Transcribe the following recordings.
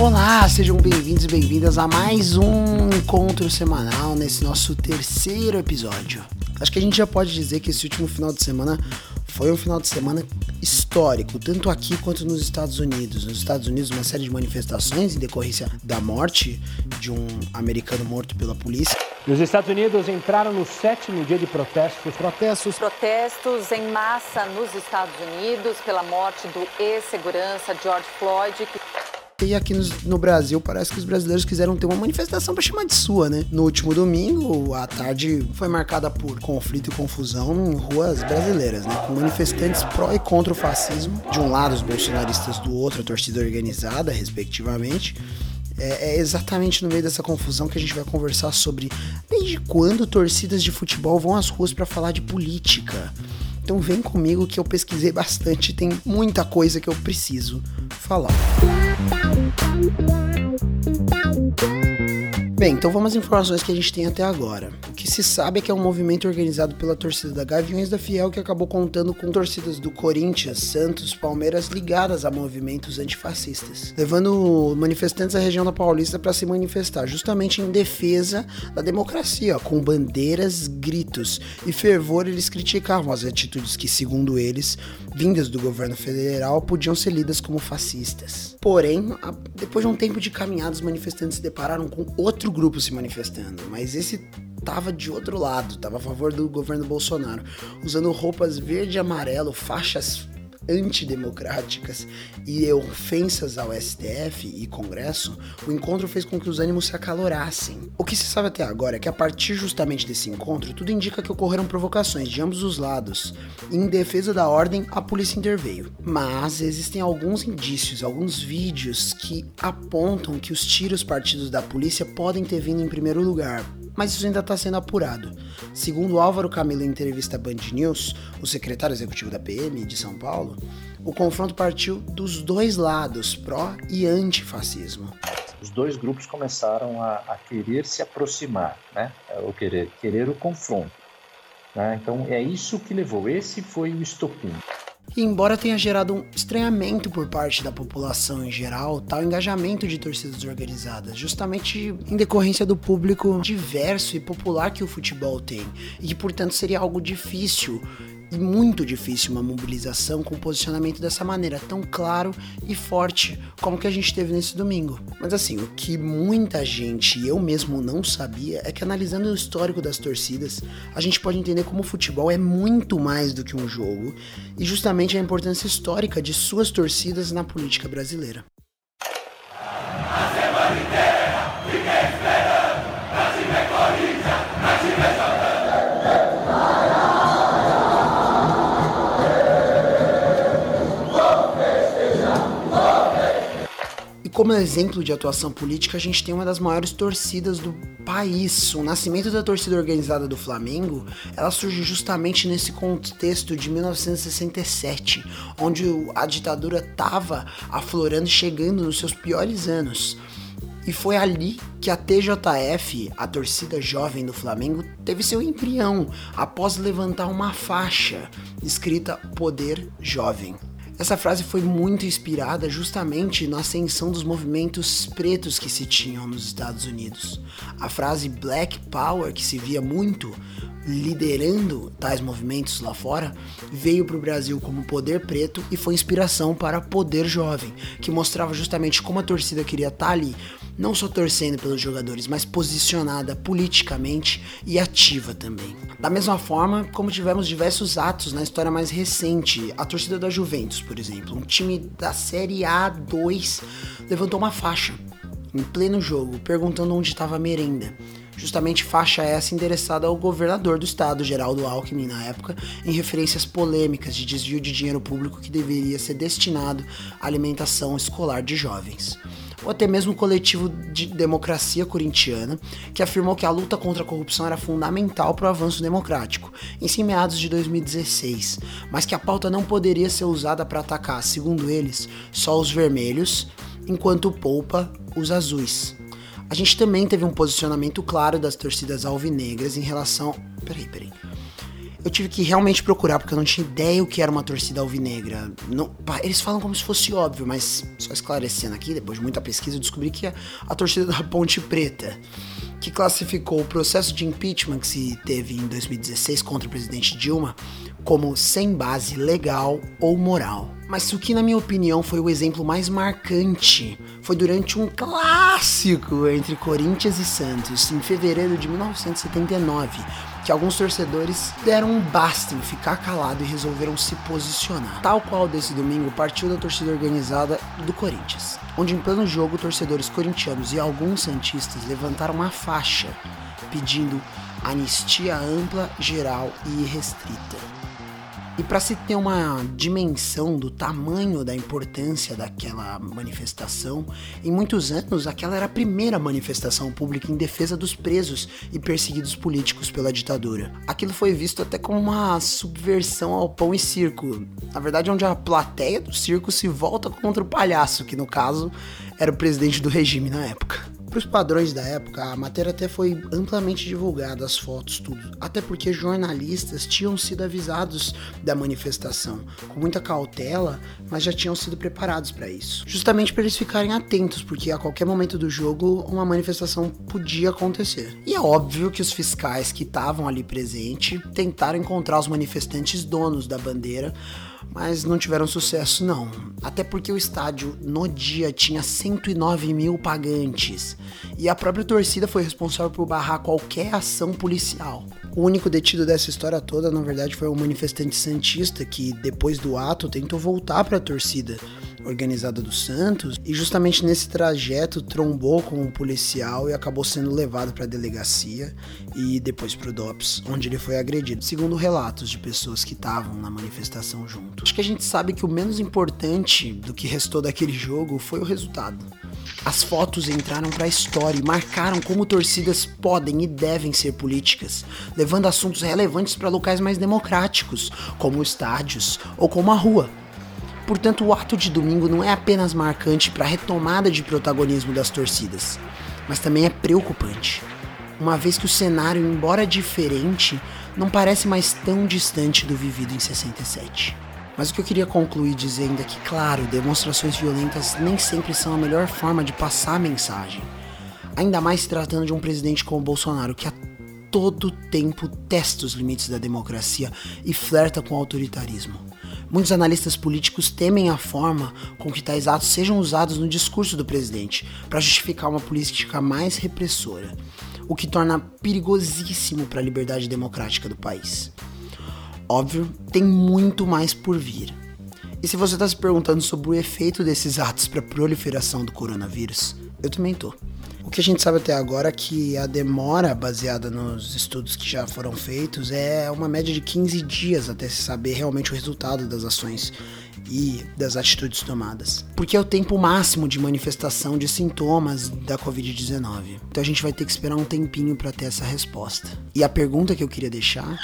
Olá, sejam bem-vindos e bem-vindas a mais um encontro semanal nesse nosso terceiro episódio. Acho que a gente já pode dizer que esse último final de semana foi um final de semana histórico, tanto aqui quanto nos Estados Unidos. Nos Estados Unidos, uma série de manifestações em decorrência da morte de um americano morto pela polícia. Os Estados Unidos entraram no sétimo dia de protestos. Protestos. Protestos em massa nos Estados Unidos pela morte do ex-segurança George Floyd. E aqui no, no, Brasil parece que os brasileiros quiseram ter uma manifestação para chamar de sua, né? No último domingo, a tarde foi marcada por conflito e confusão em ruas brasileiras, né? Com manifestantes pró e contra o fascismo, de um lado os bolsonaristas, do outro a torcida organizada, respectivamente. É, é, exatamente no meio dessa confusão que a gente vai conversar sobre desde quando torcidas de futebol vão às ruas para falar de política. Então vem comigo que eu pesquisei bastante, tem muita coisa que eu preciso falar. Bem, então vamos às informações que a gente tem até agora. Que se sabe é que é um movimento organizado pela torcida da Gaviões da Fiel que acabou contando com torcidas do Corinthians, Santos, Palmeiras ligadas a movimentos antifascistas, levando manifestantes da região da Paulista para se manifestar justamente em defesa da democracia, com bandeiras, gritos e fervor eles criticavam as atitudes que, segundo eles, vindas do governo federal, podiam ser lidas como fascistas. Porém, depois de um tempo de caminhada, os manifestantes se depararam com outro grupo se manifestando, mas esse tava de outro lado, tava a favor do governo Bolsonaro, usando roupas verde e amarelo, faixas antidemocráticas e ofensas ao STF e Congresso, o encontro fez com que os ânimos se acalorassem. O que se sabe até agora é que a partir justamente desse encontro, tudo indica que ocorreram provocações de ambos os lados. Em defesa da ordem, a polícia interveio. Mas existem alguns indícios, alguns vídeos que apontam que os tiros partidos da polícia podem ter vindo em primeiro lugar, mas isso ainda está sendo apurado. Segundo Álvaro Camilo em entrevista à Band News, o secretário executivo da PM de São Paulo, o confronto partiu dos dois lados, pró e antifascismo. Os dois grupos começaram a, a querer se aproximar, né? ou querer, querer o confronto. Né? Então é isso que levou, esse foi o estopim. E embora tenha gerado um estranhamento por parte da população em geral, tal engajamento de torcidas organizadas, justamente em decorrência do público diverso e popular que o futebol tem, e que portanto seria algo difícil muito difícil uma mobilização com posicionamento dessa maneira tão claro e forte como que a gente teve nesse domingo. Mas assim, o que muita gente e eu mesmo não sabia é que analisando o histórico das torcidas, a gente pode entender como o futebol é muito mais do que um jogo e justamente a importância histórica de suas torcidas na política brasileira. Como exemplo de atuação política, a gente tem uma das maiores torcidas do país. O nascimento da torcida organizada do Flamengo, ela surge justamente nesse contexto de 1967, onde a ditadura estava aflorando e chegando nos seus piores anos. E foi ali que a TJF, a torcida jovem do Flamengo, teve seu embrião após levantar uma faixa escrita Poder Jovem. Essa frase foi muito inspirada justamente na ascensão dos movimentos pretos que se tinham nos Estados Unidos. A frase Black Power, que se via muito liderando tais movimentos lá fora, veio para o Brasil como poder preto e foi inspiração para Poder Jovem, que mostrava justamente como a torcida queria estar tá ali, não só torcendo pelos jogadores, mas posicionada politicamente e ativa também. Da mesma forma como tivemos diversos atos na história mais recente, a torcida da Juventus, por exemplo, um time da Série A2 levantou uma faixa em pleno jogo, perguntando onde estava a merenda. Justamente faixa essa endereçada ao governador do estado, Geraldo Alckmin, na época, em referências polêmicas de desvio de dinheiro público que deveria ser destinado à alimentação escolar de jovens. Ou até mesmo o coletivo de democracia corintiana, que afirmou que a luta contra a corrupção era fundamental para o avanço democrático, em meados de 2016, mas que a pauta não poderia ser usada para atacar, segundo eles, só os vermelhos, enquanto poupa os azuis. A gente também teve um posicionamento claro das torcidas alvinegras em relação. Peraí, peraí. Eu tive que realmente procurar, porque eu não tinha ideia o que era uma torcida alvinegra. Não, eles falam como se fosse óbvio, mas só esclarecendo aqui, depois de muita pesquisa, eu descobri que é a torcida da Ponte Preta, que classificou o processo de impeachment que se teve em 2016 contra o presidente Dilma como sem base legal ou moral. Mas o que, na minha opinião, foi o exemplo mais marcante foi durante um clássico entre Corinthians e Santos, em fevereiro de 1979, que alguns torcedores deram um basta em ficar calado e resolveram se posicionar. Tal qual desse domingo partiu da torcida organizada do Corinthians, onde em pleno jogo torcedores corintianos e alguns santistas levantaram uma faixa pedindo anistia ampla, geral e irrestrita. E para se ter uma dimensão do tamanho da importância daquela manifestação, em muitos anos aquela era a primeira manifestação pública em defesa dos presos e perseguidos políticos pela ditadura. Aquilo foi visto até como uma subversão ao pão e circo. Na verdade, onde a plateia do circo se volta contra o palhaço, que no caso era o presidente do regime na época. Para os padrões da época, a matéria até foi amplamente divulgada, as fotos, tudo. Até porque jornalistas tinham sido avisados da manifestação, com muita cautela, mas já tinham sido preparados para isso. Justamente para eles ficarem atentos, porque a qualquer momento do jogo uma manifestação podia acontecer. E é óbvio que os fiscais que estavam ali presentes tentaram encontrar os manifestantes donos da bandeira mas não tiveram sucesso não. Até porque o estádio no dia tinha 109 mil pagantes e a própria torcida foi responsável por barrar qualquer ação policial. O único detido dessa história toda, na verdade, foi um manifestante santista que, depois do ato, tentou voltar para a torcida organizada do Santos e justamente nesse trajeto trombou com um policial e acabou sendo levado para a delegacia e depois para o DOPS, onde ele foi agredido, segundo relatos de pessoas que estavam na manifestação junto. Acho que a gente sabe que o menos importante do que restou daquele jogo foi o resultado. As fotos entraram para a história e marcaram como torcidas podem e devem ser políticas, levando assuntos relevantes para locais mais democráticos, como estádios ou como a rua. Portanto, o ato de domingo não é apenas marcante para a retomada de protagonismo das torcidas, mas também é preocupante, uma vez que o cenário, embora diferente, não parece mais tão distante do vivido em 67. Mas o que eu queria concluir dizendo é que, claro, demonstrações violentas nem sempre são a melhor forma de passar a mensagem. Ainda mais se tratando de um presidente como Bolsonaro, que a todo tempo testa os limites da democracia e flerta com o autoritarismo. Muitos analistas políticos temem a forma com que tais atos sejam usados no discurso do presidente para justificar uma política mais repressora, o que torna perigosíssimo para a liberdade democrática do país. Óbvio, tem muito mais por vir. E se você está se perguntando sobre o efeito desses atos para a proliferação do coronavírus, eu também tô. O que a gente sabe até agora é que a demora baseada nos estudos que já foram feitos é uma média de 15 dias até se saber realmente o resultado das ações e das atitudes tomadas. Porque é o tempo máximo de manifestação de sintomas da Covid-19. Então a gente vai ter que esperar um tempinho para ter essa resposta. E a pergunta que eu queria deixar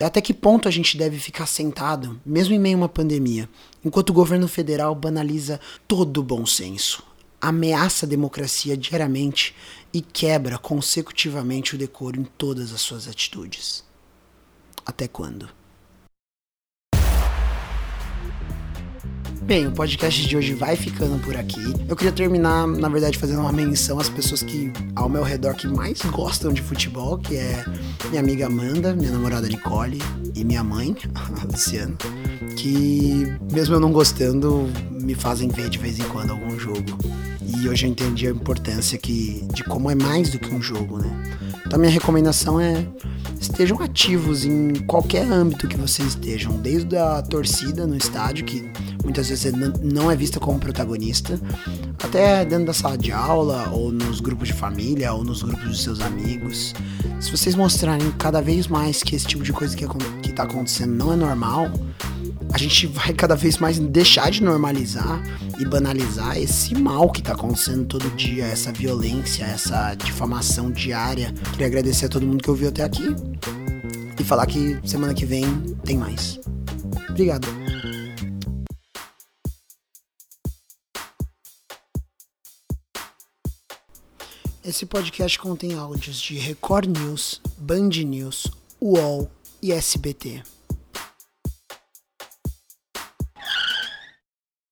é até que ponto a gente deve ficar sentado, mesmo em meio a uma pandemia, enquanto o governo federal banaliza todo o bom senso, ameaça a democracia diariamente e quebra consecutivamente o decoro em todas as suas atitudes. Até quando? Bem, o podcast de hoje vai ficando por aqui. Eu queria terminar, na verdade, fazendo uma menção às pessoas que ao meu redor que mais gostam de futebol, que é minha amiga Amanda, minha namorada Nicole e minha mãe, a Luciana, que mesmo eu não gostando, me fazem ver de vez em quando algum jogo. E hoje eu entendi a importância que, de como é mais do que um jogo, né? Então minha recomendação é estejam ativos em qualquer âmbito que vocês estejam, desde a torcida no estádio, que muitas vezes não é vista como protagonista, até dentro da sala de aula, ou nos grupos de família, ou nos grupos de seus amigos. Se vocês mostrarem cada vez mais que esse tipo de coisa que, que tá acontecendo não é normal, a gente vai cada vez mais deixar de normalizar e banalizar esse mal que tá acontecendo todo dia, essa violência, essa difamação diária. Queria agradecer a todo mundo que ouviu até aqui e falar que semana que vem tem mais. Obrigado. Esse podcast contém áudios de Record News, Band News, UOL, e SBT.